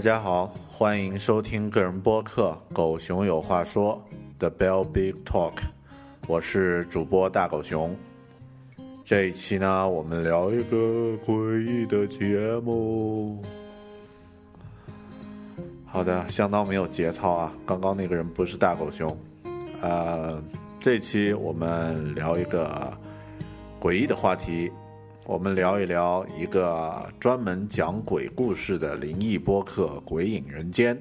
大家好，欢迎收听个人播客《狗熊有话说》The Bell Big Talk，我是主播大狗熊。这一期呢，我们聊一个诡异的节目。好的，相当没有节操啊！刚刚那个人不是大狗熊。呃，这期我们聊一个诡异的话题。我们聊一聊一个专门讲鬼故事的灵异播客《鬼影人间》。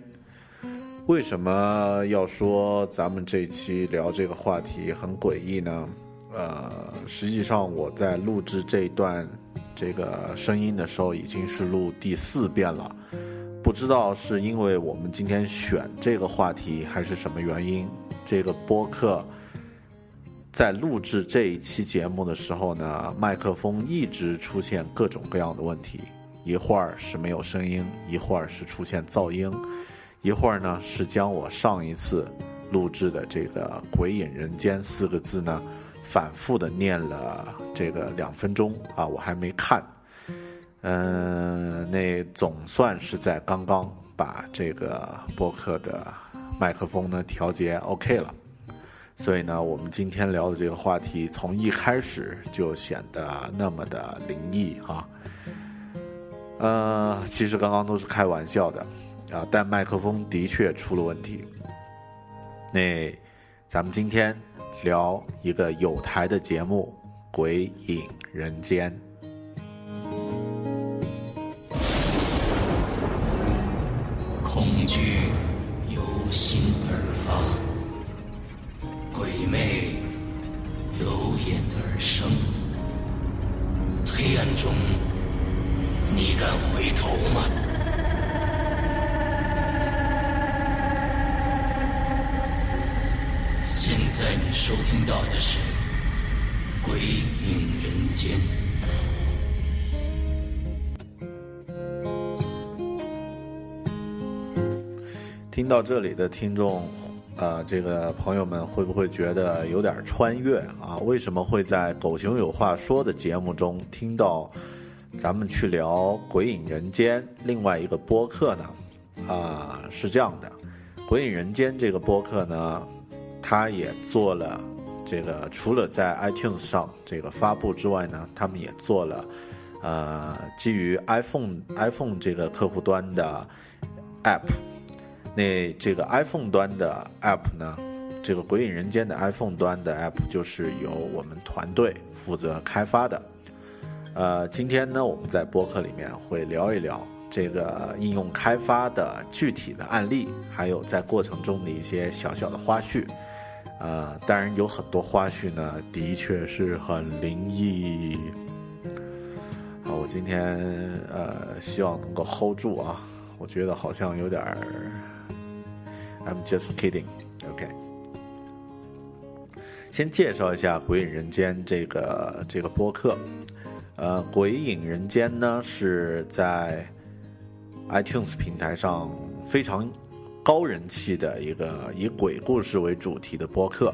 为什么要说咱们这期聊这个话题很诡异呢？呃，实际上我在录制这段这个声音的时候，已经是录第四遍了。不知道是因为我们今天选这个话题，还是什么原因，这个播客。在录制这一期节目的时候呢，麦克风一直出现各种各样的问题，一会儿是没有声音，一会儿是出现噪音，一会儿呢是将我上一次录制的这个“鬼影人间”四个字呢反复的念了这个两分钟啊，我还没看，嗯，那总算是在刚刚把这个播客的麦克风呢调节 OK 了。所以呢，我们今天聊的这个话题，从一开始就显得那么的灵异啊。呃，其实刚刚都是开玩笑的啊，但麦克风的确出了问题。那咱们今天聊一个有台的节目《鬼影人间》，恐惧由心而发。鬼魅由眼而生，黑暗中，你敢回头吗？现在你收听到的是《鬼影人间》。听到这里的听众。呃，这个朋友们会不会觉得有点穿越啊？为什么会在《狗熊有话说》的节目中听到咱们去聊《鬼影人间》另外一个播客呢？啊，是这样的，《鬼影人间》这个播客呢，它也做了这个，除了在 iTunes 上这个发布之外呢，他们也做了呃，基于 iPhone iPhone 这个客户端的 App。那这个 iPhone 端的 App 呢？这个《鬼影人间》的 iPhone 端的 App 就是由我们团队负责开发的。呃，今天呢，我们在播客里面会聊一聊这个应用开发的具体的案例，还有在过程中的一些小小的花絮。呃，当然有很多花絮呢，的确是很灵异。好，我今天呃，希望能够 hold 住啊，我觉得好像有点儿。I'm just kidding. OK，先介绍一下《鬼影人间》这个这个播客。呃，《鬼影人间》呢是在 iTunes 平台上非常高人气的一个以鬼故事为主题的播客。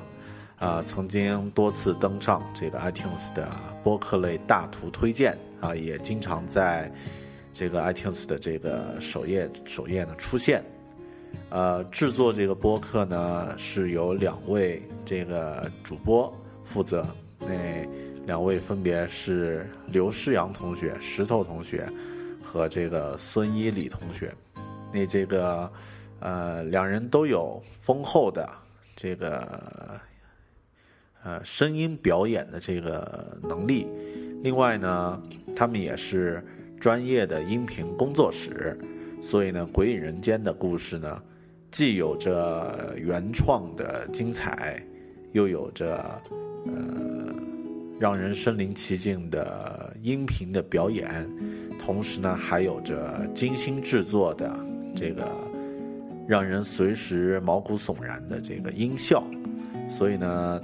啊，曾经多次登上这个 iTunes 的播客类大图推荐啊，也经常在这个 iTunes 的这个首页首页呢出现。呃，制作这个播客呢，是由两位这个主播负责。那两位分别是刘诗阳同学、石头同学和这个孙一礼同学。那这个呃，两人都有丰厚的这个呃声音表演的这个能力。另外呢，他们也是专业的音频工作室，所以呢，《鬼影人间》的故事呢，既有着原创的精彩，又有着呃让人身临其境的音频的表演，同时呢，还有着精心制作的这个让人随时毛骨悚然的这个音效，所以呢。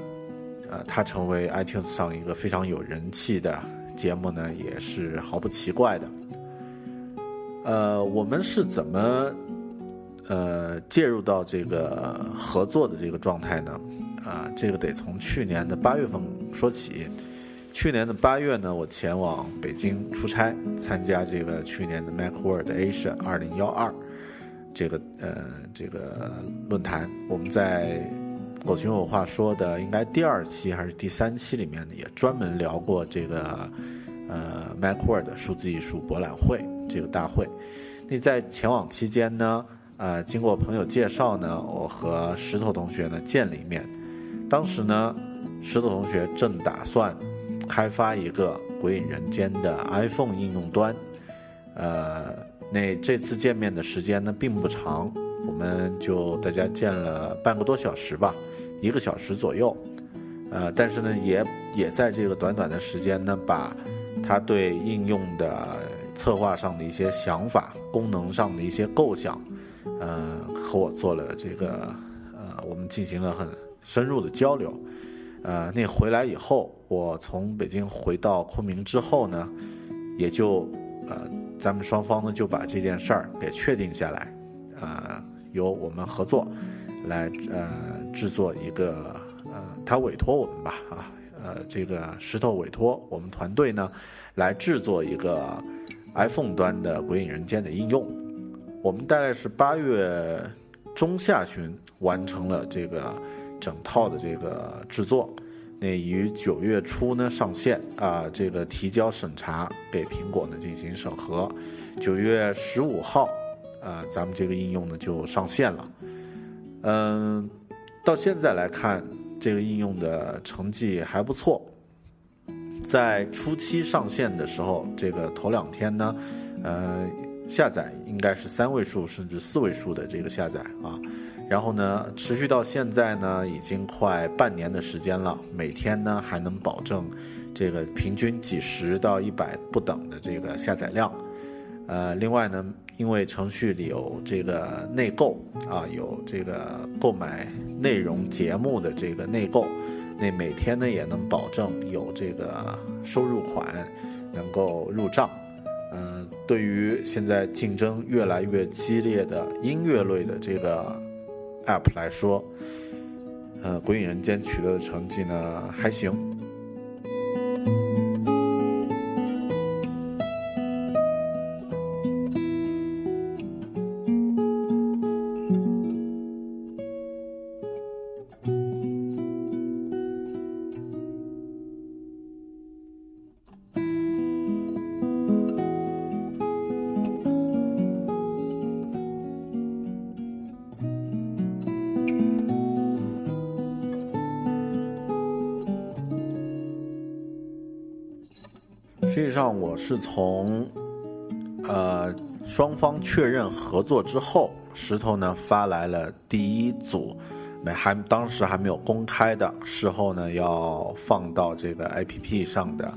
呃，它成为 iTunes 上一个非常有人气的节目呢，也是毫不奇怪的。呃，我们是怎么呃介入到这个合作的这个状态呢？啊，这个得从去年的八月份说起。去年的八月呢，我前往北京出差，参加这个去年的 MacWorld Asia 二零幺二这个呃这个论坛，我们在。狗熊有话说的，应该第二期还是第三期里面呢，也专门聊过这个，呃，MacWorld 数字艺术博览会这个大会。那在前往期间呢，呃，经过朋友介绍呢，我和石头同学呢见了一面。当时呢，石头同学正打算开发一个《鬼影人间》的 iPhone 应用端。呃，那这次见面的时间呢并不长，我们就大家见了半个多小时吧。一个小时左右，呃，但是呢，也也在这个短短的时间呢，把他对应用的策划上的一些想法、功能上的一些构想，呃，和我做了这个，呃，我们进行了很深入的交流。呃，那回来以后，我从北京回到昆明之后呢，也就，呃，咱们双方呢就把这件事儿给确定下来，啊，由我们合作。来呃制作一个呃，他委托我们吧啊呃这个石头委托我们团队呢来制作一个 iPhone 端的《鬼影人间》的应用。我们大概是八月中下旬完成了这个整套的这个制作，那于九月初呢上线啊，这个提交审查给苹果呢进行审核。九月十五号啊，咱们这个应用呢就上线了。嗯，到现在来看，这个应用的成绩还不错。在初期上线的时候，这个头两天呢，呃，下载应该是三位数甚至四位数的这个下载啊。然后呢，持续到现在呢，已经快半年的时间了，每天呢还能保证这个平均几十到一百不等的这个下载量。呃，另外呢。因为程序里有这个内购啊，有这个购买内容节目的这个内购，那每天呢也能保证有这个收入款能够入账。对于现在竞争越来越激烈的音乐类的这个 app 来说，呃，鬼影人间取得的成绩呢还行。是从，呃，双方确认合作之后，石头呢发来了第一组，没还当时还没有公开的，事后呢要放到这个 APP 上的，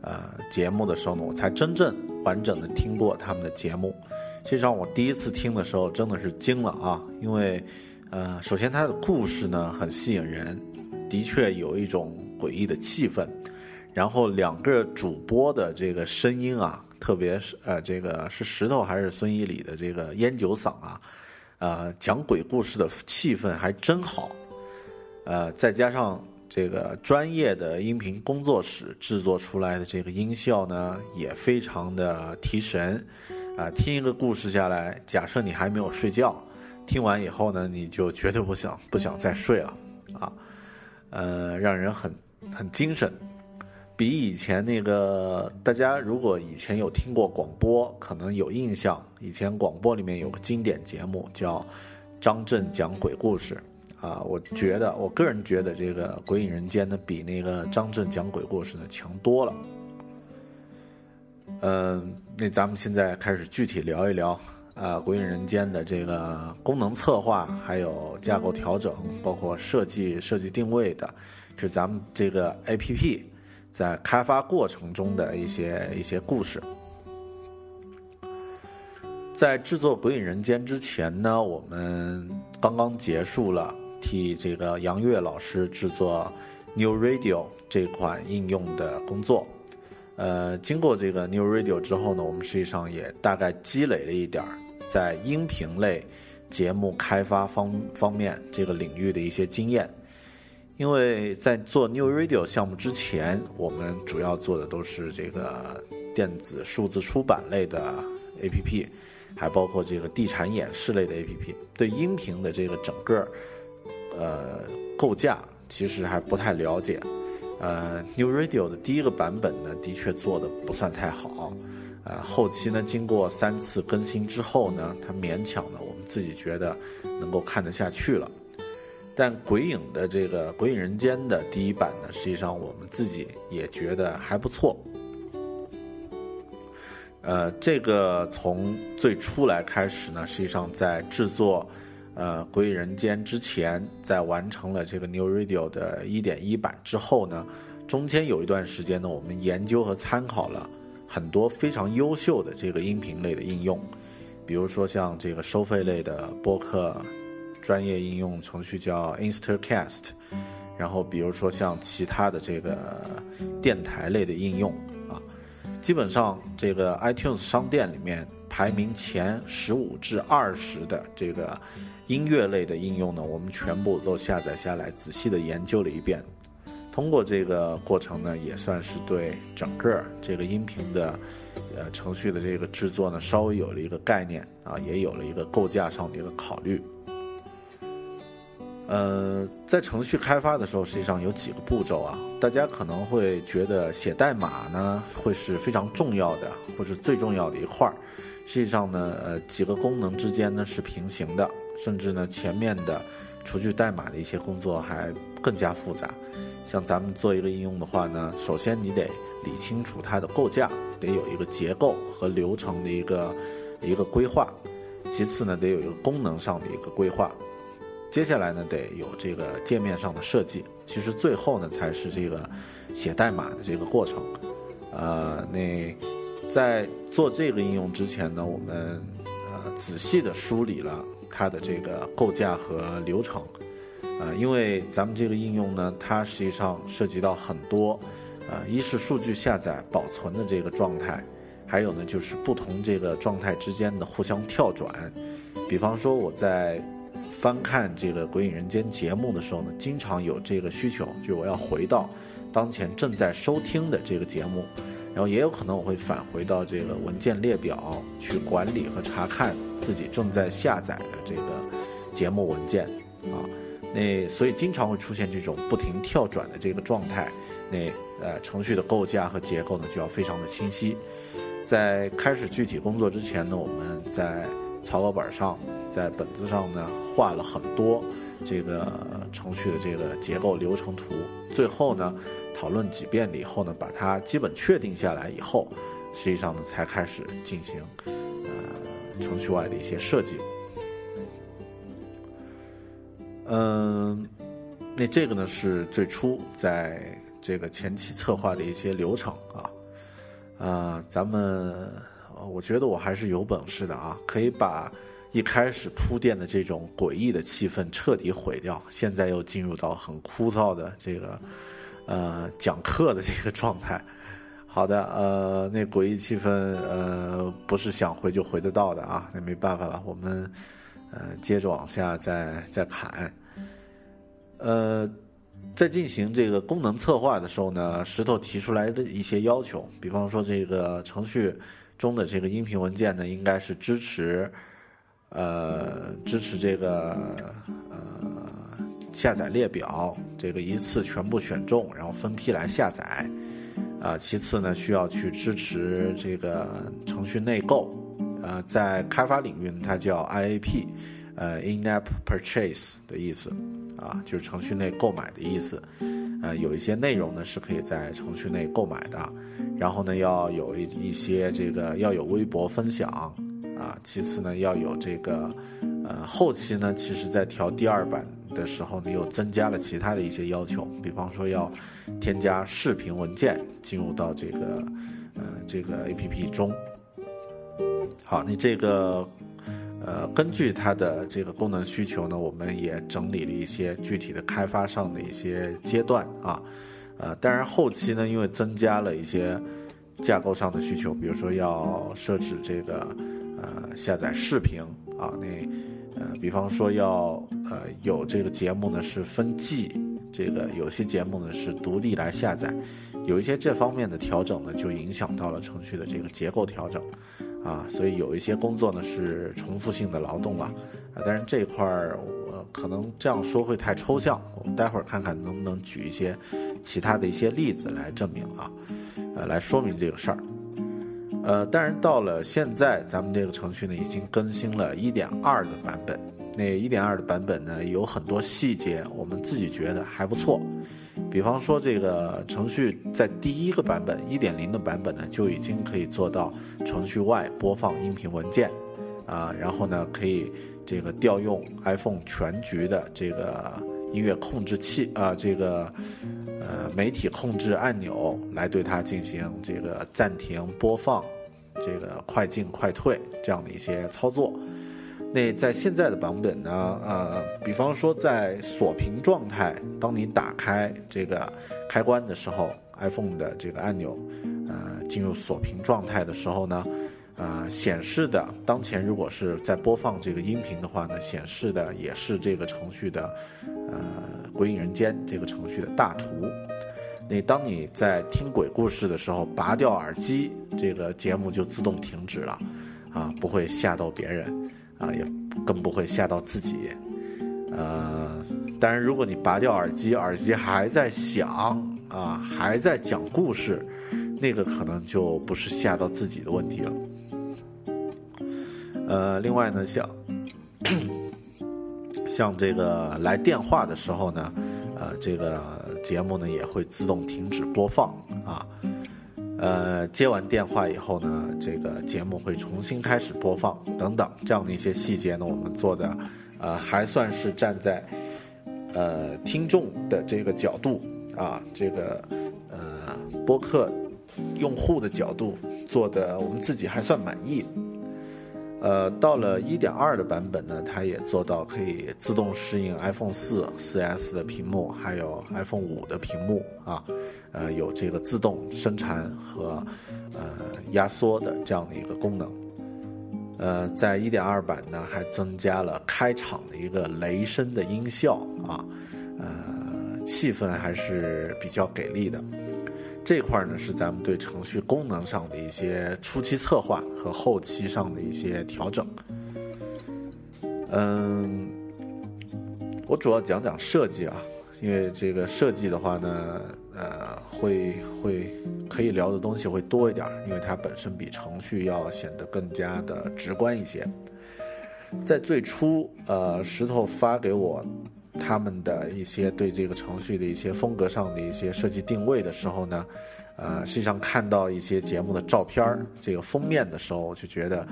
呃，节目的时候呢，我才真正完整的听过他们的节目。实际上，我第一次听的时候真的是惊了啊，因为，呃，首先它的故事呢很吸引人，的确有一种诡异的气氛。然后两个主播的这个声音啊，特别是呃，这个是石头还是孙一礼的这个烟酒嗓啊，呃，讲鬼故事的气氛还真好，呃，再加上这个专业的音频工作室制作出来的这个音效呢，也非常的提神，啊，听一个故事下来，假设你还没有睡觉，听完以后呢，你就绝对不想不想再睡了，啊，呃，让人很很精神。比以前那个，大家如果以前有听过广播，可能有印象。以前广播里面有个经典节目叫张震讲鬼故事，啊，我觉得，我个人觉得这个《鬼影人间》呢，比那个张震讲鬼故事呢强多了。嗯，那咱们现在开始具体聊一聊啊，《鬼影人间》的这个功能策划，还有架构调整，包括设计、设计定位的，是咱们这个 APP 在开发过程中的一些一些故事。在制作《鬼影人间》之前呢，我们刚刚结束了替这个杨越老师制作 New Radio 这款应用的工作。呃，经过这个 New Radio 之后呢，我们实际上也大概积累了一点儿在音频类节目开发方方面这个领域的一些经验。因为在做 New Radio 项目之前，我们主要做的都是这个电子数字出版类的 APP，还包括这个地产演示类的 APP。对音频的这个整个呃构架，其实还不太了解。呃，New Radio 的第一个版本呢，的确做的不算太好，呃，后期呢，经过三次更新之后呢，它勉强呢，我们自己觉得能够看得下去了。但鬼影的这个《鬼影人间》的第一版呢，实际上我们自己也觉得还不错。呃，这个从最初来开始呢，实际上在制作。呃，《鬼影人间》之前在完成了这个 New Radio 的一点一版之后呢，中间有一段时间呢，我们研究和参考了很多非常优秀的这个音频类的应用，比如说像这个收费类的播客专业应用程序叫 Instacast，然后比如说像其他的这个电台类的应用啊，基本上这个 iTunes 商店里面排名前十五至二十的这个。音乐类的应用呢，我们全部都下载下来，仔细的研究了一遍。通过这个过程呢，也算是对整个这个音频的，呃，程序的这个制作呢，稍微有了一个概念啊，也有了一个构架上的一个考虑。呃，在程序开发的时候，实际上有几个步骤啊，大家可能会觉得写代码呢，会是非常重要的，或者最重要的一块儿。实际上呢，呃，几个功能之间呢是平行的。甚至呢，前面的除去代码的一些工作还更加复杂。像咱们做一个应用的话呢，首先你得理清楚它的构架，得有一个结构和流程的一个一个规划。其次呢，得有一个功能上的一个规划。接下来呢，得有这个界面上的设计。其实最后呢，才是这个写代码的这个过程。呃，那在做这个应用之前呢，我们呃仔细的梳理了。它的这个构架和流程，呃，因为咱们这个应用呢，它实际上涉及到很多，呃，一是数据下载保存的这个状态，还有呢就是不同这个状态之间的互相跳转。比方说我在翻看这个《鬼影人间》节目的时候呢，经常有这个需求，就我要回到当前正在收听的这个节目。然后也有可能我会返回到这个文件列表去管理和查看自己正在下载的这个节目文件啊，那所以经常会出现这种不停跳转的这个状态，那呃程序的构架和结构呢就要非常的清晰。在开始具体工作之前呢，我们在草稿本上，在本子上呢画了很多这个程序的这个结构流程图，最后呢。讨论几遍了以后呢，把它基本确定下来以后，实际上呢才开始进行呃程序外的一些设计。嗯，那这个呢是最初在这个前期策划的一些流程啊，啊，咱们我觉得我还是有本事的啊，可以把一开始铺垫的这种诡异的气氛彻底毁掉，现在又进入到很枯燥的这个。呃，讲课的这个状态，好的，呃，那诡异气氛，呃，不是想回就回得到的啊，那没办法了，我们，呃，接着往下再再砍，呃，在进行这个功能策划的时候呢，石头提出来的一些要求，比方说这个程序中的这个音频文件呢，应该是支持，呃，支持这个，呃。下载列表，这个一次全部选中，然后分批来下载，啊，其次呢，需要去支持这个程序内购，呃，在开发领域，它叫 IAP，呃，In-app Purchase 的意思，啊，就是程序内购买的意思，呃，有一些内容呢是可以在程序内购买的，然后呢要有一一些这个要有微博分享啊，其次呢要有这个，呃，后期呢其实在调第二版的时候呢又增加了其他的一些要求，比方说要添加视频文件进入到这个呃这个 APP 中。好，你这个。呃，根据它的这个功能需求呢，我们也整理了一些具体的开发上的一些阶段啊，呃，当然后期呢，因为增加了一些架构上的需求，比如说要设置这个呃下载视频啊，那呃，比方说要呃有这个节目呢是分季，这个有些节目呢是独立来下载，有一些这方面的调整呢，就影响到了程序的这个结构调整。啊，所以有一些工作呢是重复性的劳动了，啊，但是这块儿我可能这样说会太抽象，我们待会儿看看能不能举一些其他的一些例子来证明啊，呃，来说明这个事儿。呃，但是到了现在，咱们这个程序呢已经更新了一点二的版本，那一点二的版本呢有很多细节，我们自己觉得还不错。比方说，这个程序在第一个版本一点零的版本呢，就已经可以做到程序外播放音频文件，啊，然后呢，可以这个调用 iPhone 全局的这个音乐控制器啊，这个呃媒体控制按钮来对它进行这个暂停播放、这个快进快退这样的一些操作。那在现在的版本呢？呃，比方说在锁屏状态，当你打开这个开关的时候，iPhone 的这个按钮，呃，进入锁屏状态的时候呢，呃，显示的当前如果是在播放这个音频的话呢，显示的也是这个程序的，呃，《鬼影人间》这个程序的大图。那当你在听鬼故事的时候，拔掉耳机，这个节目就自动停止了，啊，不会吓到别人。啊，也更不会吓到自己，呃，当然，如果你拔掉耳机，耳机还在响啊，还在讲故事，那个可能就不是吓到自己的问题了。呃，另外呢，像像这个来电话的时候呢，呃，这个节目呢也会自动停止播放啊。呃，接完电话以后呢，这个节目会重新开始播放，等等这样的一些细节呢，我们做的，呃，还算是站在，呃，听众的这个角度啊，这个呃播客用户的角度做的，我们自己还算满意。呃，到了一点二的版本呢，它也做到可以自动适应 iPhone 四、四 S 的屏幕，还有 iPhone 五的屏幕啊，呃，有这个自动生产和呃压缩的这样的一个功能。呃，在一点二版呢，还增加了开场的一个雷声的音效啊，呃，气氛还是比较给力的。这块呢是咱们对程序功能上的一些初期策划和后期上的一些调整。嗯，我主要讲讲设计啊，因为这个设计的话呢，呃，会会可以聊的东西会多一点，因为它本身比程序要显得更加的直观一些。在最初，呃，石头发给我。他们的一些对这个程序的一些风格上的一些设计定位的时候呢，呃，实际上看到一些节目的照片儿，这个封面的时候，我就觉得，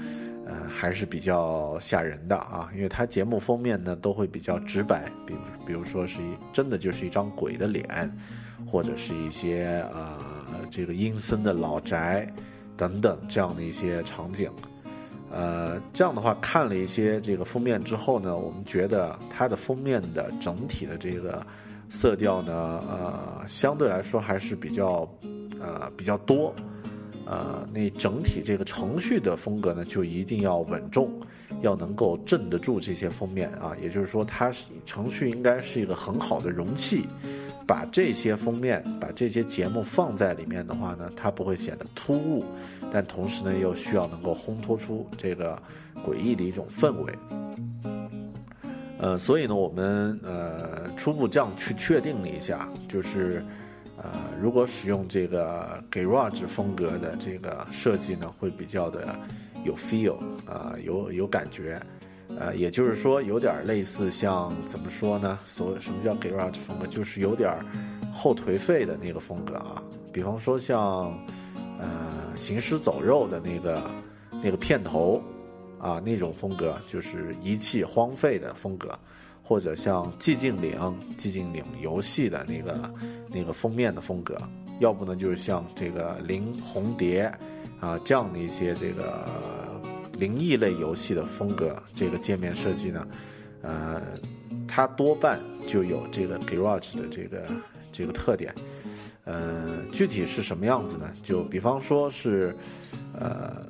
呃，还是比较吓人的啊，因为它节目封面呢都会比较直白，比比如说是一真的就是一张鬼的脸，或者是一些呃这个阴森的老宅等等这样的一些场景。呃，这样的话看了一些这个封面之后呢，我们觉得它的封面的整体的这个色调呢，呃，相对来说还是比较呃比较多，呃，那整体这个程序的风格呢，就一定要稳重，要能够镇得住这些封面啊，也就是说，它是程序应该是一个很好的容器。把这些封面、把这些节目放在里面的话呢，它不会显得突兀，但同时呢，又需要能够烘托出这个诡异的一种氛围。呃，所以呢，我们呃初步这样去确定了一下，就是呃，如果使用这个 Garage 风格的这个设计呢，会比较的有 feel 啊，有有感觉。呃，也就是说，有点类似像怎么说呢？所什么叫 garage 风格？就是有点后颓废的那个风格啊，比方说像呃行尸走肉的那个那个片头啊那种风格，就是遗弃荒废的风格，或者像寂静岭寂静岭游戏的那个那个封面的风格，要不呢就是像这个林红蝶啊这样的一些这个灵异类游戏的风格，这个界面设计呢，呃。它多半就有这个 Garage 的这个这个特点，呃，具体是什么样子呢？就比方说是，呃，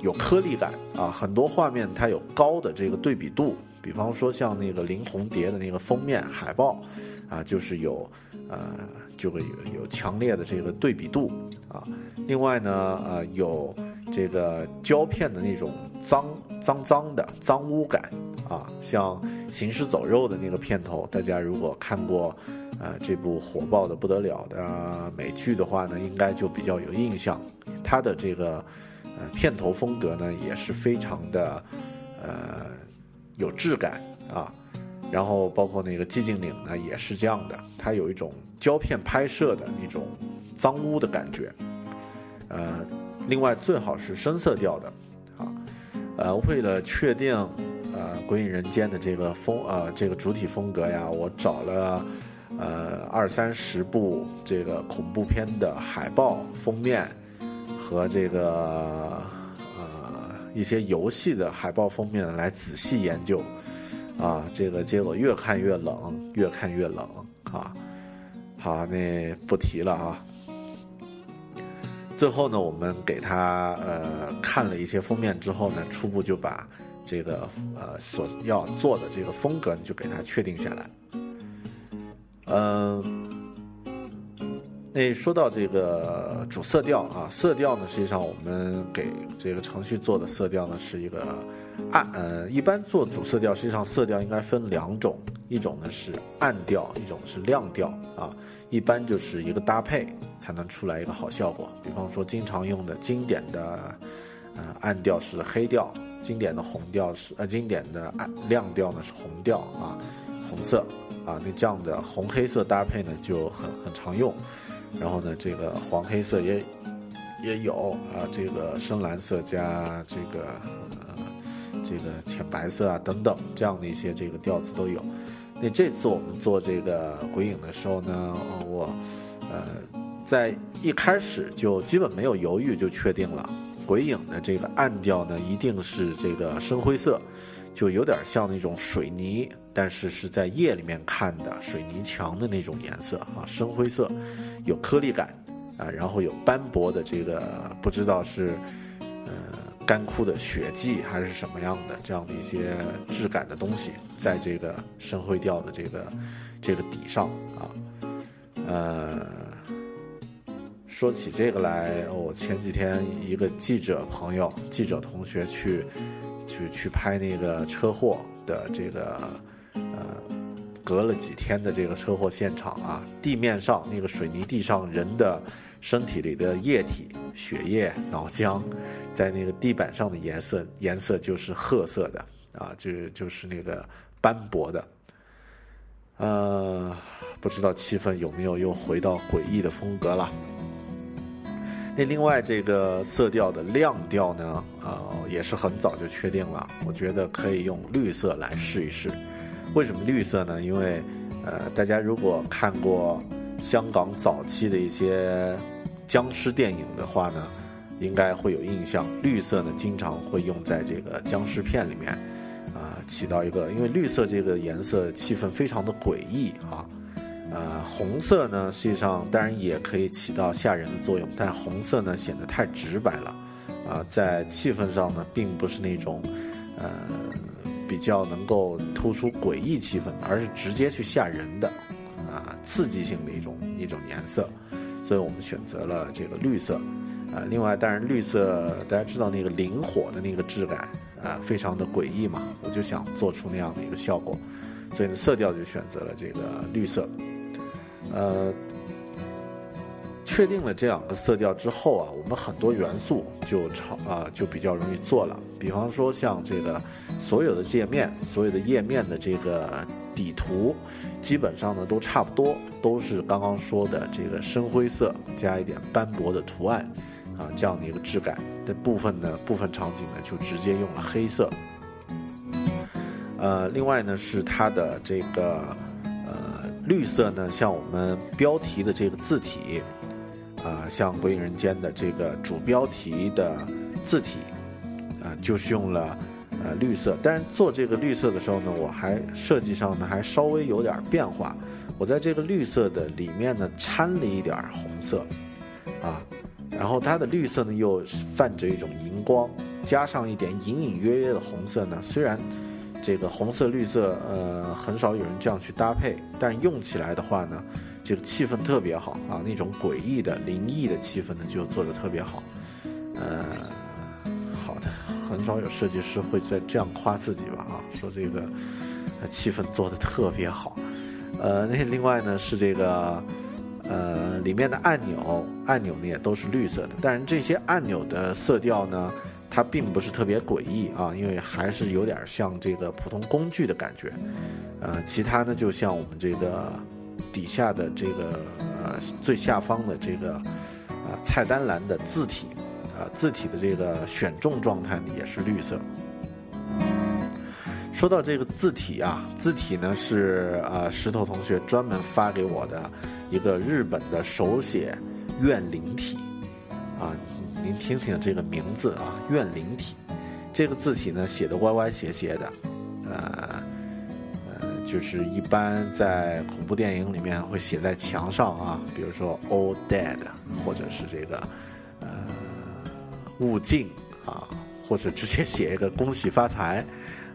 有颗粒感啊，很多画面它有高的这个对比度，比方说像那个林红蝶的那个封面海报，啊，就是有，呃，就会有有强烈的这个对比度啊。另外呢，呃，有这个胶片的那种脏脏脏的脏污感。啊，像《行尸走肉》的那个片头，大家如果看过，呃，这部火爆的不得了的美剧的话呢，应该就比较有印象。它的这个呃片头风格呢，也是非常的呃有质感啊。然后包括那个《寂静岭》呢，也是这样的，它有一种胶片拍摄的那种脏污的感觉。呃，另外最好是深色调的啊。呃，为了确定。呃，《鬼影人间》的这个风，呃，这个主体风格呀，我找了，呃，二三十部这个恐怖片的海报封面，和这个呃一些游戏的海报封面来仔细研究，啊，这个结果越看越冷，越看越冷啊。好，那不提了啊。最后呢，我们给他呃看了一些封面之后呢，初步就把。这个呃所要做的这个风格，你就给它确定下来。嗯，那说到这个主色调啊，色调呢，实际上我们给这个程序做的色调呢是一个暗呃，一般做主色调，实际上色调应该分两种，一种呢是暗调，一种是亮调啊。一般就是一个搭配才能出来一个好效果。比方说，经常用的经典的呃暗调是黑调。经典的红调是呃，经典的暗亮调呢是红调啊，红色啊，那这样的红黑色搭配呢就很很常用。然后呢，这个黄黑色也也有啊，这个深蓝色加这个呃这个浅白色啊等等这样的一些这个调子都有。那这次我们做这个鬼影的时候呢，我呃在一开始就基本没有犹豫就确定了。鬼影的这个暗调呢，一定是这个深灰色，就有点像那种水泥，但是是在夜里面看的水泥墙的那种颜色啊，深灰色，有颗粒感啊，然后有斑驳的这个不知道是干枯的血迹还是什么样的这样的一些质感的东西，在这个深灰调的这个这个底上啊，呃。说起这个来，我前几天一个记者朋友、记者同学去，去去拍那个车祸的这个，呃，隔了几天的这个车祸现场啊，地面上那个水泥地上人的身体里的液体、血液、脑浆，在那个地板上的颜色颜色就是褐色的啊，就是就是那个斑驳的，呃，不知道气氛有没有又回到诡异的风格了。那另外这个色调的亮调呢，呃，也是很早就确定了。我觉得可以用绿色来试一试。为什么绿色呢？因为，呃，大家如果看过香港早期的一些僵尸电影的话呢，应该会有印象。绿色呢，经常会用在这个僵尸片里面，啊，起到一个，因为绿色这个颜色气氛非常的诡异啊。呃，红色呢，实际上当然也可以起到吓人的作用，但红色呢显得太直白了，啊，在气氛上呢，并不是那种，呃，比较能够突出诡异气氛，而是直接去吓人的，啊，刺激性的一种一种颜色，所以我们选择了这个绿色，啊，另外当然绿色大家知道那个灵火的那个质感，啊，非常的诡异嘛，我就想做出那样的一个效果，所以呢色调就选择了这个绿色。呃，确定了这两个色调之后啊，我们很多元素就超啊就比较容易做了。比方说像这个所有的界面、所有的页面的这个底图，基本上呢都差不多，都是刚刚说的这个深灰色加一点斑驳的图案，啊，这样的一个质感。的部分呢，部分场景呢就直接用了黑色。呃，另外呢是它的这个呃绿色呢，像我们标题的这个字体，啊，像《鬼影人间》的这个主标题的字体，啊，就是用了。呃，绿色。但是做这个绿色的时候呢，我还设计上呢还稍微有点变化。我在这个绿色的里面呢掺了一点红色，啊，然后它的绿色呢又泛着一种荧光，加上一点隐隐约约的红色呢。虽然这个红色绿色呃很少有人这样去搭配，但用起来的话呢，这个气氛特别好啊，那种诡异的灵异的气氛呢就做得特别好，呃。很少有设计师会在这样夸自己吧？啊，说这个气氛做的特别好。呃，那另外呢是这个呃里面的按钮，按钮呢也都是绿色的。但是这些按钮的色调呢，它并不是特别诡异啊，因为还是有点像这个普通工具的感觉。呃，其他呢就像我们这个底下的这个呃最下方的这个呃菜单栏的字体。呃，字体的这个选中状态呢也是绿色。说到这个字体啊，字体呢是呃石头同学专门发给我的一个日本的手写怨灵体啊，您听听这个名字啊，怨灵体，这个字体呢写的歪歪斜斜的，呃呃，就是一般在恐怖电影里面会写在墙上啊，比如说 All Dead，或者是这个。勿近啊，或者直接写一个恭喜发财，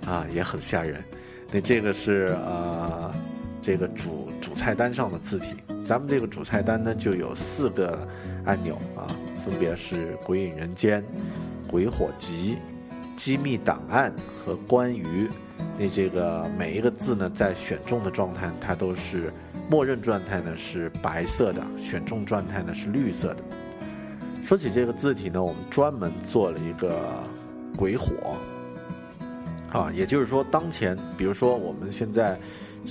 啊，也很吓人。那这个是呃，这个主主菜单上的字体。咱们这个主菜单呢，就有四个按钮啊，分别是《鬼影人间》《鬼火集》《机密档案》和《关于》。那这个每一个字呢，在选中的状态，它都是默认状态呢是白色的，选中状态呢是绿色的。说起这个字体呢，我们专门做了一个鬼火，啊，也就是说，当前比如说我们现在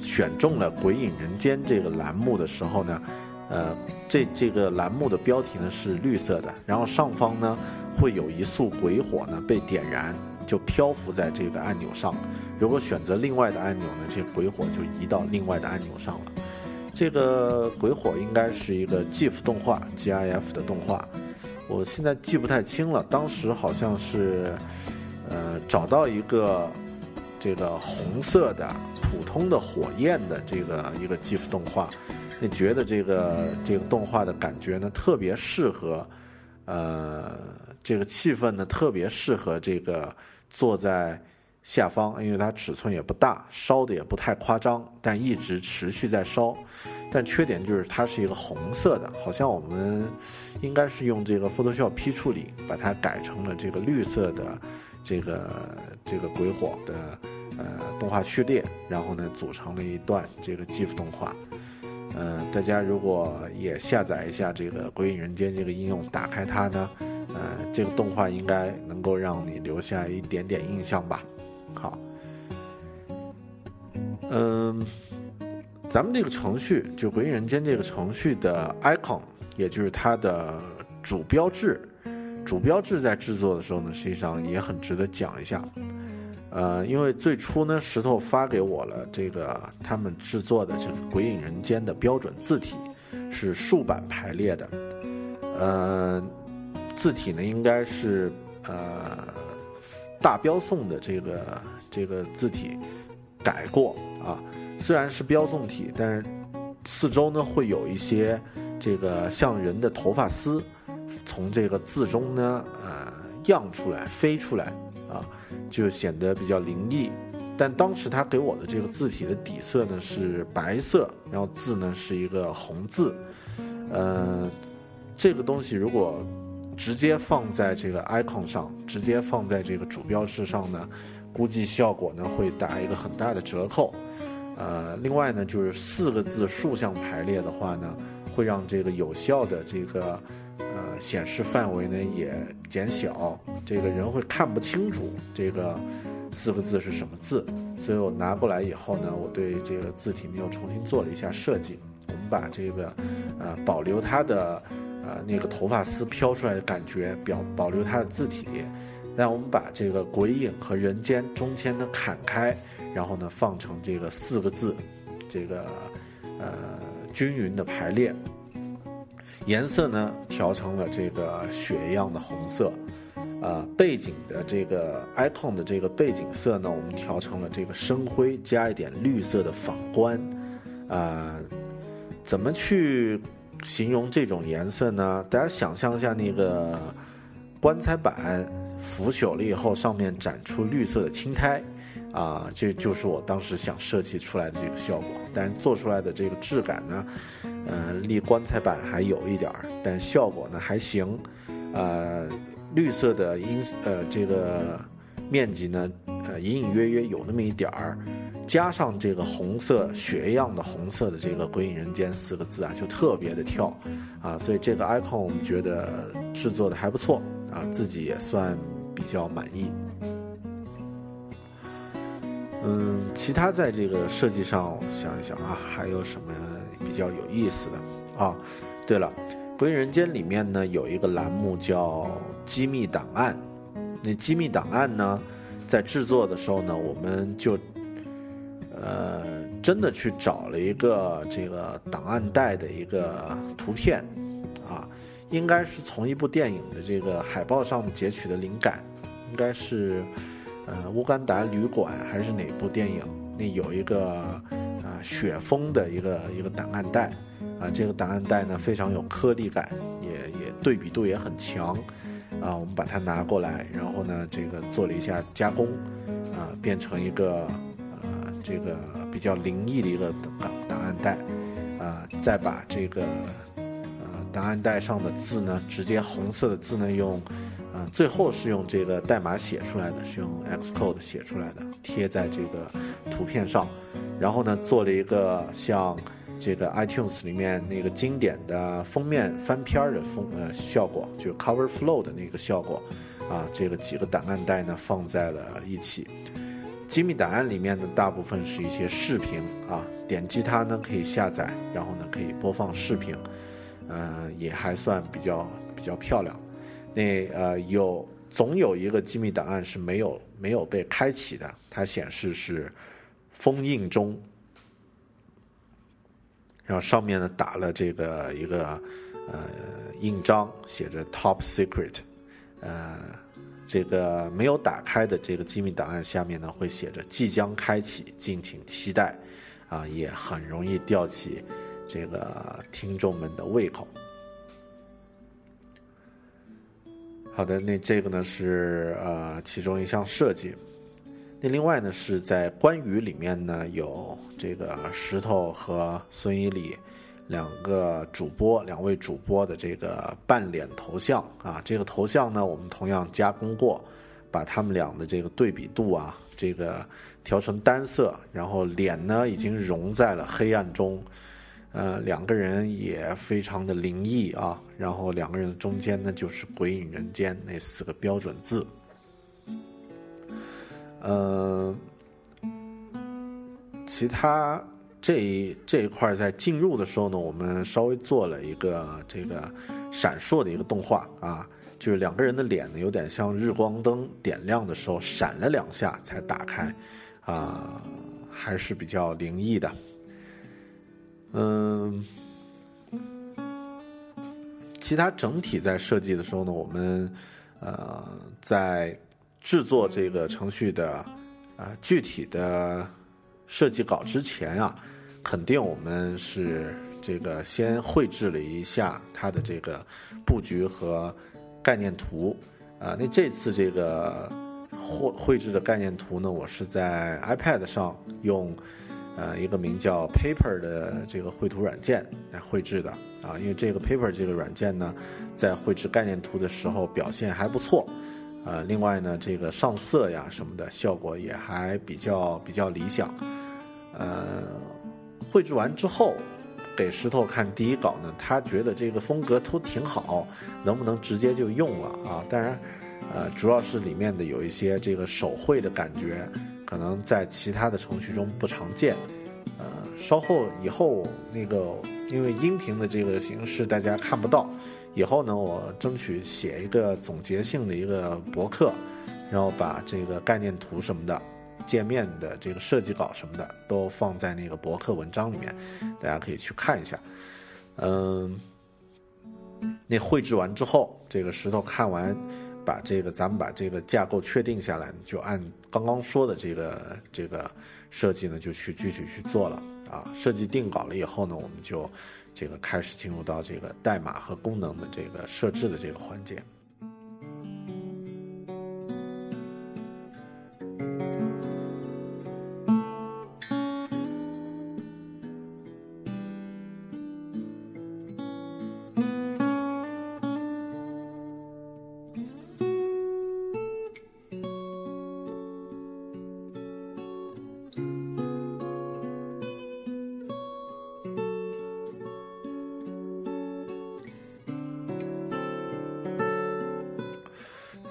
选中了《鬼影人间》这个栏目的时候呢，呃，这这个栏目的标题呢是绿色的，然后上方呢会有一束鬼火呢被点燃，就漂浮在这个按钮上。如果选择另外的按钮呢，这鬼火就移到另外的按钮上了。这个鬼火应该是一个 GIF 动画，GIF 的动画。我现在记不太清了，当时好像是，呃，找到一个这个红色的普通的火焰的这个一个 GIF 动画，那觉得这个这个动画的感觉呢，特别适合，呃，这个气氛呢，特别适合这个坐在下方，因为它尺寸也不大，烧的也不太夸张，但一直持续在烧。但缺点就是它是一个红色的，好像我们应该是用这个 Photoshop P 处理把它改成了这个绿色的这个这个鬼火的呃动画序列，然后呢组成了一段这个 GIF 动画。嗯，大家如果也下载一下这个《鬼影人间》这个应用，打开它呢，呃，这个动画应该能够让你留下一点点印象吧。好，嗯。咱们这个程序就《鬼影人间》这个程序的 icon，也就是它的主标志，主标志在制作的时候呢，实际上也很值得讲一下。呃，因为最初呢，石头发给我了这个他们制作的这个《鬼影人间》的标准字体，是竖版排列的。呃，字体呢应该是呃大标送的这个这个字体改过啊。虽然是标送体，但是四周呢会有一些这个像人的头发丝从这个字中呢呃漾出来飞出来啊，就显得比较灵异。但当时他给我的这个字体的底色呢是白色，然后字呢是一个红字，呃，这个东西如果直接放在这个 icon 上，直接放在这个主标志上呢，估计效果呢会打一个很大的折扣。呃，另外呢，就是四个字竖向排列的话呢，会让这个有效的这个呃显示范围呢也减小，这个人会看不清楚这个四个字是什么字。所以我拿过来以后呢，我对这个字体呢又重新做了一下设计。我们把这个呃保留它的呃那个头发丝飘出来的感觉，表保留它的字体。但我们把这个鬼影和人间中间呢砍开，然后呢放成这个四个字，这个呃均匀的排列，颜色呢调成了这个血一样的红色，呃背景的这个 icon 的这个背景色呢我们调成了这个深灰，加一点绿色的反光，啊，怎么去形容这种颜色呢？大家想象一下那个棺材板。腐朽了以后，上面展出绿色的青苔，啊，这就是我当时想设计出来的这个效果。但是做出来的这个质感呢，呃，离棺材板还有一点儿，但效果呢还行。呃，绿色的阴，呃，这个面积呢，呃，隐隐约约有那么一点儿，加上这个红色血样的红色的这个“鬼影人间”四个字啊，就特别的跳，啊，所以这个 icon 我们觉得制作的还不错。啊，自己也算比较满意。嗯，其他在这个设计上想一想啊，还有什么比较有意思的啊？对了，《鬼影人间》里面呢有一个栏目叫“机密档案”。那机密档案呢，在制作的时候呢，我们就呃真的去找了一个这个档案袋的一个图片啊。应该是从一部电影的这个海报上截取的灵感，应该是，呃，乌干达旅馆还是哪部电影？那有一个啊雪峰的一个一个档案袋，啊，这个档案袋呢非常有颗粒感，也也对比度也很强，啊，我们把它拿过来，然后呢这个做了一下加工，啊，变成一个这个比较灵异的一个档档案袋，啊，再把这个呃。档案袋上的字呢，直接红色的字呢，用，呃，最后是用这个代码写出来的，是用 Xcode 写出来的，贴在这个图片上，然后呢，做了一个像这个 iTunes 里面那个经典的封面翻篇的风呃效果，就是 Cover Flow 的那个效果，啊，这个几个档案袋呢放在了一起，机密档案里面呢，大部分是一些视频啊，点击它呢可以下载，然后呢可以播放视频。嗯，也还算比较比较漂亮。那呃，有总有一个机密档案是没有没有被开启的，它显示是封印中。然后上面呢打了这个一个呃印章，写着 Top Secret。呃，这个没有打开的这个机密档案下面呢会写着即将开启，敬请期待。啊，也很容易吊起。这个听众们的胃口。好的，那这个呢是呃其中一项设计。那另外呢是在关羽里面呢有这个石头和孙一礼两个主播，两位主播的这个半脸头像啊。这个头像呢我们同样加工过，把他们俩的这个对比度啊这个调成单色，然后脸呢已经融在了黑暗中。呃，两个人也非常的灵异啊，然后两个人中间呢就是“鬼影人间”那四个标准字。呃，其他这一这一块在进入的时候呢，我们稍微做了一个这个闪烁的一个动画啊，就是两个人的脸呢有点像日光灯点亮的时候闪了两下才打开，啊，还是比较灵异的。嗯，其他整体在设计的时候呢，我们呃在制作这个程序的呃具体的设计稿之前啊，肯定我们是这个先绘制了一下它的这个布局和概念图啊。那这次这个绘绘制的概念图呢，我是在 iPad 上用。呃，一个名叫 Paper 的这个绘图软件来绘制的啊，因为这个 Paper 这个软件呢，在绘制概念图的时候表现还不错，呃，另外呢，这个上色呀什么的效果也还比较比较理想，呃，绘制完之后，给石头看第一稿呢，他觉得这个风格都挺好，能不能直接就用了啊？当然，呃，主要是里面的有一些这个手绘的感觉，可能在其他的程序中不常见。呃，稍后以后那个因为音频的这个形式大家看不到，以后呢，我争取写一个总结性的一个博客，然后把这个概念图什么的。界面的这个设计稿什么的都放在那个博客文章里面，大家可以去看一下。嗯，那绘制完之后，这个石头看完，把这个咱们把这个架构确定下来，就按刚刚说的这个这个设计呢，就去具体去做了啊。设计定稿了以后呢，我们就这个开始进入到这个代码和功能的这个设置的这个环节。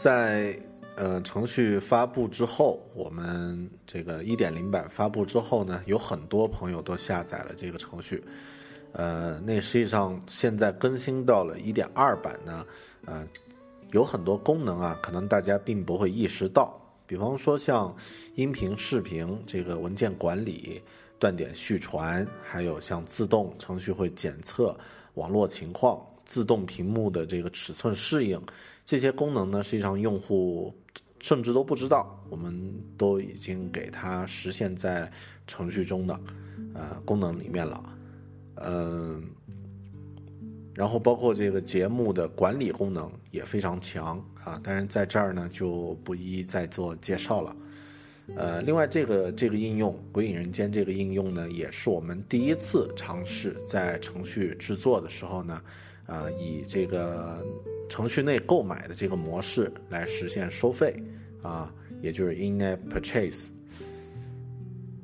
在呃程序发布之后，我们这个一点零版发布之后呢，有很多朋友都下载了这个程序。呃，那实际上现在更新到了一点二版呢，呃，有很多功能啊，可能大家并不会意识到。比方说像音频、视频这个文件管理、断点续传，还有像自动程序会检测网络情况、自动屏幕的这个尺寸适应。这些功能呢，实际上用户甚至都不知道，我们都已经给它实现在程序中的呃功能里面了，嗯，然后包括这个节目的管理功能也非常强啊，当然在这儿呢就不一一再做介绍了，呃，另外这个这个应用《鬼影人间》这个应用呢，也是我们第一次尝试在程序制作的时候呢，啊，以这个。程序内购买的这个模式来实现收费，啊，也就是 in-app purchase。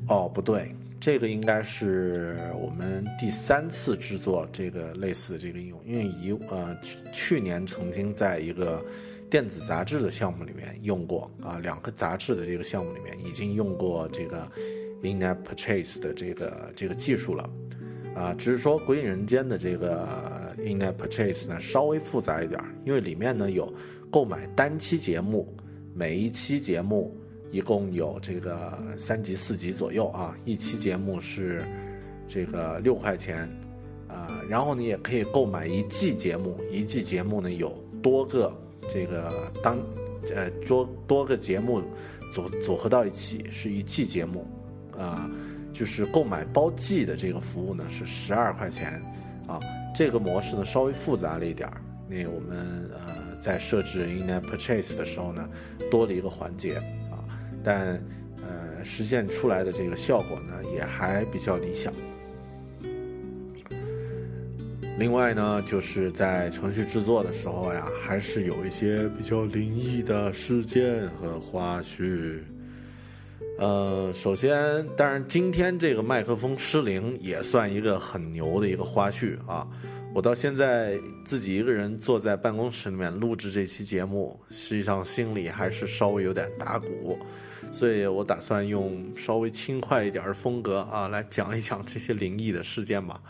哦，不对，这个应该是我们第三次制作这个类似的这个应用，因为一呃去去年曾经在一个电子杂志的项目里面用过啊，两个杂志的这个项目里面已经用过这个 in-app purchase 的这个这个技术了。啊，只是说《鬼影人间》的这个 In a purchase 呢稍微复杂一点，因为里面呢有购买单期节目，每一期节目一共有这个三集四集左右啊，一期节目是这个六块钱，啊，然后你也可以购买一季节目，一季节目呢有多个这个当呃多多个节目组组合到一起是一季节目，啊。就是购买包季的这个服务呢，是十二块钱，啊，这个模式呢稍微复杂了一点儿。那我们呃在设置 in-app purchase 的时候呢，多了一个环节啊，但呃实现出来的这个效果呢也还比较理想。另外呢，就是在程序制作的时候呀，还是有一些比较灵异的事件和花絮。呃，首先，当然，今天这个麦克风失灵也算一个很牛的一个花絮啊！我到现在自己一个人坐在办公室里面录制这期节目，实际上心里还是稍微有点打鼓，所以我打算用稍微轻快一点的风格啊，来讲一讲这些灵异的事件吧。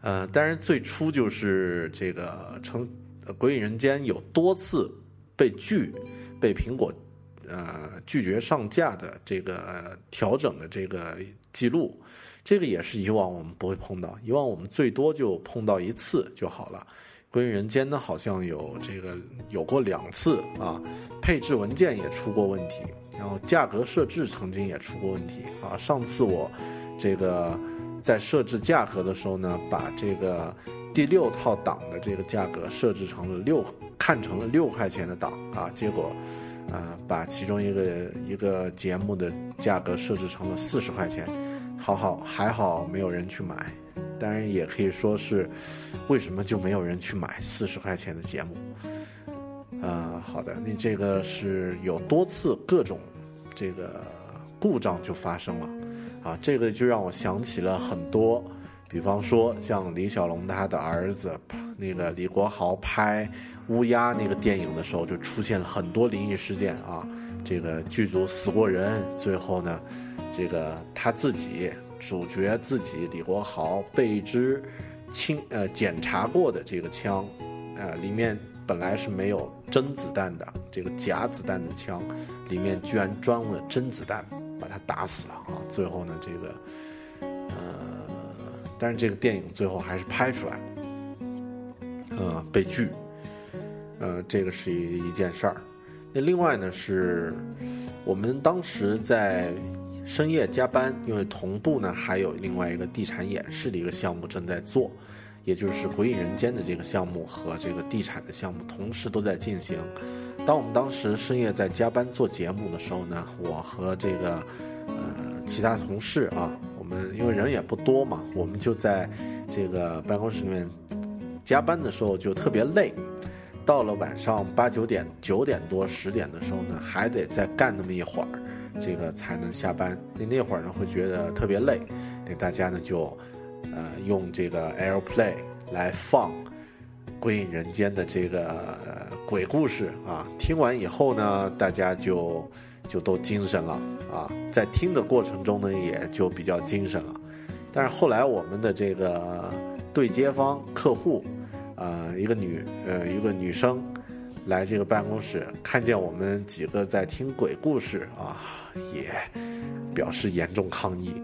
呃，当然，最初就是这个成《鬼影人间》有多次被拒，被苹果。呃，拒绝上架的这个调整的这个记录，这个也是以往我们不会碰到，以往我们最多就碰到一次就好了。归于人间呢，好像有这个有过两次啊，配置文件也出过问题，然后价格设置曾经也出过问题啊。上次我这个在设置价格的时候呢，把这个第六套档的这个价格设置成了六，看成了六块钱的档啊，结果。啊，把其中一个一个节目的价格设置成了四十块钱，好好还好没有人去买，当然也可以说是，为什么就没有人去买四十块钱的节目？啊，好的，那这个是有多次各种这个故障就发生了，啊，这个就让我想起了很多比方说像李小龙他的儿子那个李国豪拍乌鸦那个电影的时候，就出现了很多灵异事件啊，这个剧组死过人，最后呢，这个他自己主角自己李国豪被一支清呃检查过的这个枪，呃里面本来是没有真子弹的，这个假子弹的枪里面居然装了真子弹，把他打死了啊！最后呢，这个呃，但是这个电影最后还是拍出来，呃，被拒。呃，这个是一一件事儿。那另外呢，是我们当时在深夜加班，因为同步呢还有另外一个地产演示的一个项目正在做，也就是《鬼影人间》的这个项目和这个地产的项目同时都在进行。当我们当时深夜在加班做节目的时候呢，我和这个呃其他同事啊，我们因为人也不多嘛，我们就在这个办公室里面加班的时候就特别累。到了晚上八九点、九点多、十点的时候呢，还得再干那么一会儿，这个才能下班。那那会儿呢，会觉得特别累，那大家呢就，呃，用这个 AirPlay 来放《归隐人间》的这个鬼故事啊。听完以后呢，大家就就都精神了啊，在听的过程中呢，也就比较精神了。但是后来我们的这个对接方客户。呃，一个女呃一个女生来这个办公室，看见我们几个在听鬼故事啊，也表示严重抗议。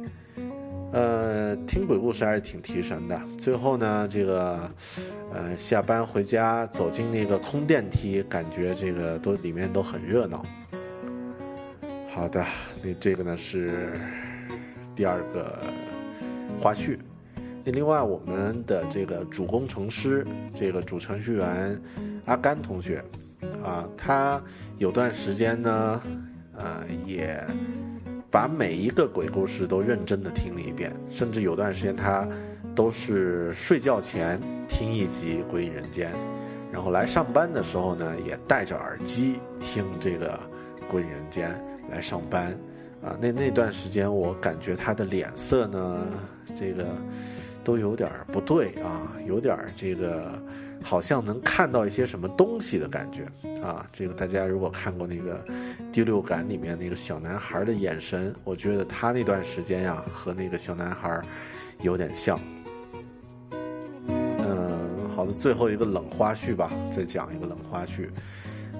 呃，听鬼故事还是挺提神的。最后呢，这个呃下班回家走进那个空电梯，感觉这个都里面都很热闹。好的，那这个呢是第二个花絮。那另外，我们的这个主工程师，这个主程序员阿甘同学，啊，他有段时间呢，呃，也把每一个鬼故事都认真的听了一遍，甚至有段时间他都是睡觉前听一集《鬼影人间》，然后来上班的时候呢，也戴着耳机听这个《鬼影人间》来上班，啊，那那段时间我感觉他的脸色呢，这个。都有点不对啊，有点这个，好像能看到一些什么东西的感觉啊。这个大家如果看过那个《第六感》里面那个小男孩的眼神，我觉得他那段时间呀和那个小男孩有点像。嗯，好的，最后一个冷花絮吧，再讲一个冷花絮。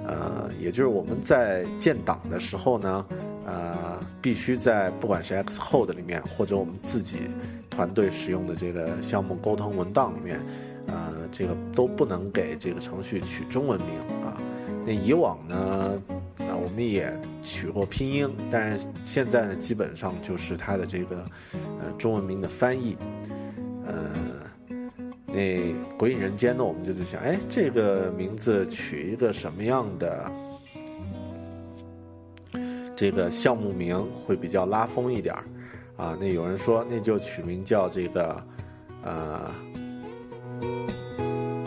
呃，也就是我们在建档的时候呢。呃，必须在不管是 Xcode 里面，或者我们自己团队使用的这个项目沟通文档里面，呃，这个都不能给这个程序取中文名啊。那以往呢，啊，我们也取过拼音，但现在呢，基本上就是它的这个呃中文名的翻译。呃，那《鬼影人间》呢，我们就在想，哎，这个名字取一个什么样的？这个项目名会比较拉风一点儿，啊，那有人说那就取名叫这个，呃，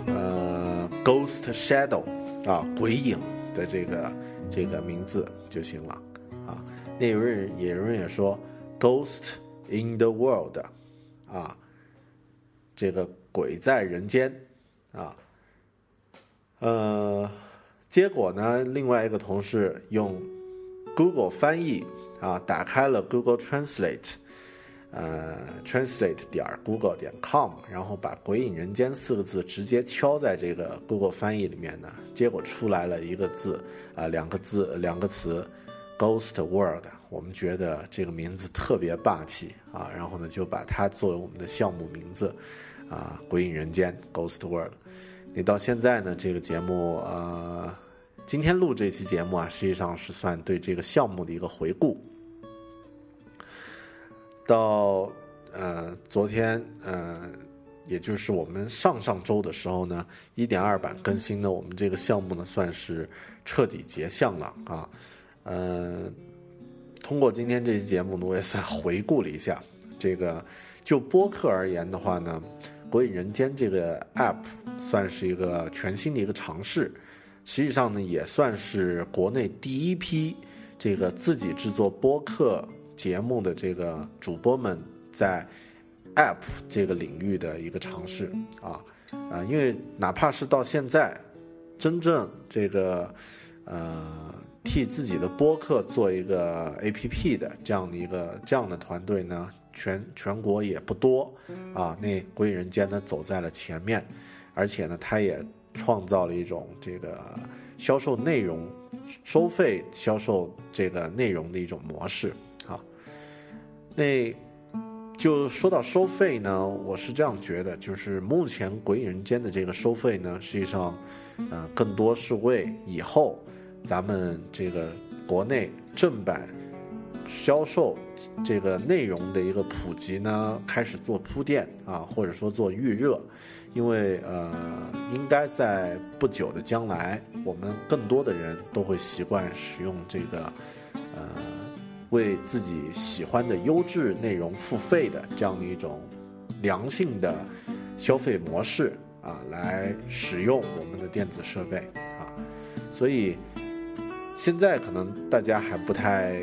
呃，Ghost Shadow，啊，鬼影的这个这个名字就行了，啊，那有人也有人也说 Ghost in the World，啊，这个鬼在人间，啊，呃，结果呢，另外一个同事用。Google 翻译啊，打开了 Google Translate，呃，translate 点 Google 点 com，然后把“鬼影人间”四个字直接敲在这个 Google 翻译里面呢，结果出来了一个字啊，两个字，两个词，Ghost World。我们觉得这个名字特别霸气啊，然后呢就把它作为我们的项目名字啊，“鬼影人间 ”Ghost World。你到现在呢，这个节目呃。今天录这期节目啊，实际上是算对这个项目的一个回顾。到呃昨天呃，也就是我们上上周的时候呢，一点二版更新的我们这个项目呢，算是彻底结项了啊。呃，通过今天这期节目呢，我也算回顾了一下这个。就播客而言的话呢，《鬼影人间》这个 App 算是一个全新的一个尝试。实际上呢，也算是国内第一批这个自己制作播客节目的这个主播们在 App 这个领域的一个尝试啊啊，因为哪怕是到现在，真正这个呃替自己的播客做一个 APP 的这样的一个这样的团队呢，全全国也不多啊。那鬼影人间呢走在了前面，而且呢，他也创造了一种这个销售内容、收费销售这个内容的一种模式啊。那就说到收费呢，我是这样觉得，就是目前鬼影人间的这个收费呢，实际上，呃，更多是为以后咱们这个国内正版销售这个内容的一个普及呢，开始做铺垫啊，或者说做预热，因为呃，应该在不久的将来，我们更多的人都会习惯使用这个，呃。为自己喜欢的优质内容付费的这样的一种良性的消费模式啊，来使用我们的电子设备啊，所以现在可能大家还不太，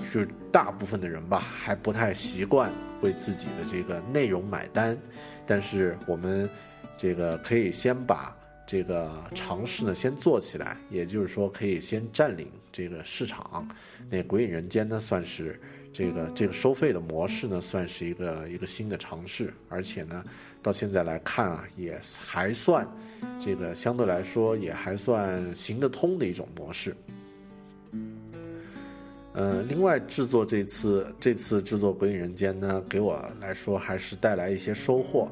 就是大部分的人吧，还不太习惯为自己的这个内容买单，但是我们这个可以先把。这个尝试呢，先做起来，也就是说可以先占领这个市场。那《鬼影人间》呢，算是这个这个收费的模式呢，算是一个一个新的尝试，而且呢，到现在来看啊，也还算这个相对来说也还算行得通的一种模式。呃，另外制作这次这次制作《鬼影人间》呢，给我来说还是带来一些收获。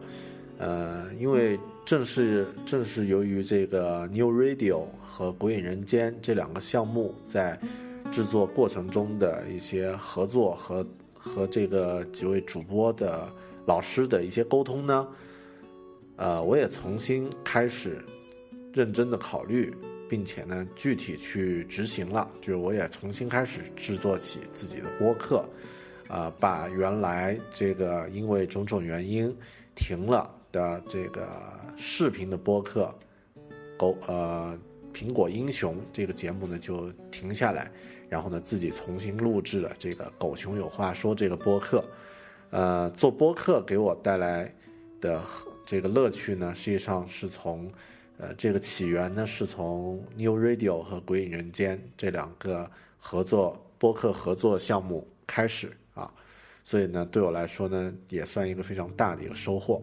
呃，因为正是正是由于这个 New Radio 和鬼影人间这两个项目在制作过程中的一些合作和和这个几位主播的老师的一些沟通呢，呃，我也重新开始认真的考虑，并且呢具体去执行了，就是我也重新开始制作起自己的播客，啊，把原来这个因为种种原因停了。的这个视频的播客，狗呃苹果英雄这个节目呢就停下来，然后呢自己重新录制了这个狗熊有话说这个播客，呃做播客给我带来的这个乐趣呢，实际上是从呃这个起源呢是从 New Radio 和鬼影人间这两个合作播客合作项目开始啊，所以呢对我来说呢也算一个非常大的一个收获。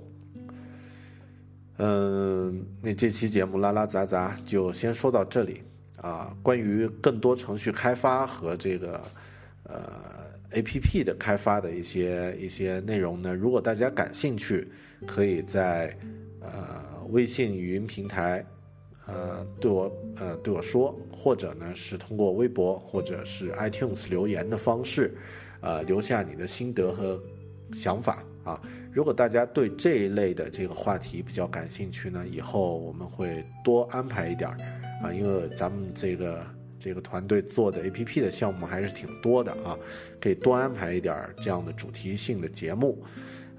嗯，那这期节目拉拉杂杂就先说到这里啊。关于更多程序开发和这个呃 A P P 的开发的一些一些内容呢，如果大家感兴趣，可以在呃微信语音平台呃对我呃对我说，或者呢是通过微博或者是 iTunes 留言的方式，呃留下你的心得和想法啊。如果大家对这一类的这个话题比较感兴趣呢，以后我们会多安排一点儿啊，因为咱们这个这个团队做的 A P P 的项目还是挺多的啊，可以多安排一点儿这样的主题性的节目，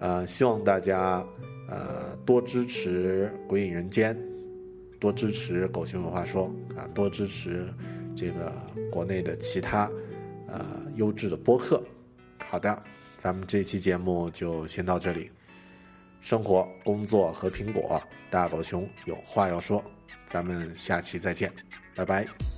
呃，希望大家呃多支持《鬼影人间》，多支持《狗熊有话说》啊，多支持这个国内的其他呃优质的播客。好的。咱们这期节目就先到这里。生活、工作和苹果，大狗熊有话要说。咱们下期再见，拜拜。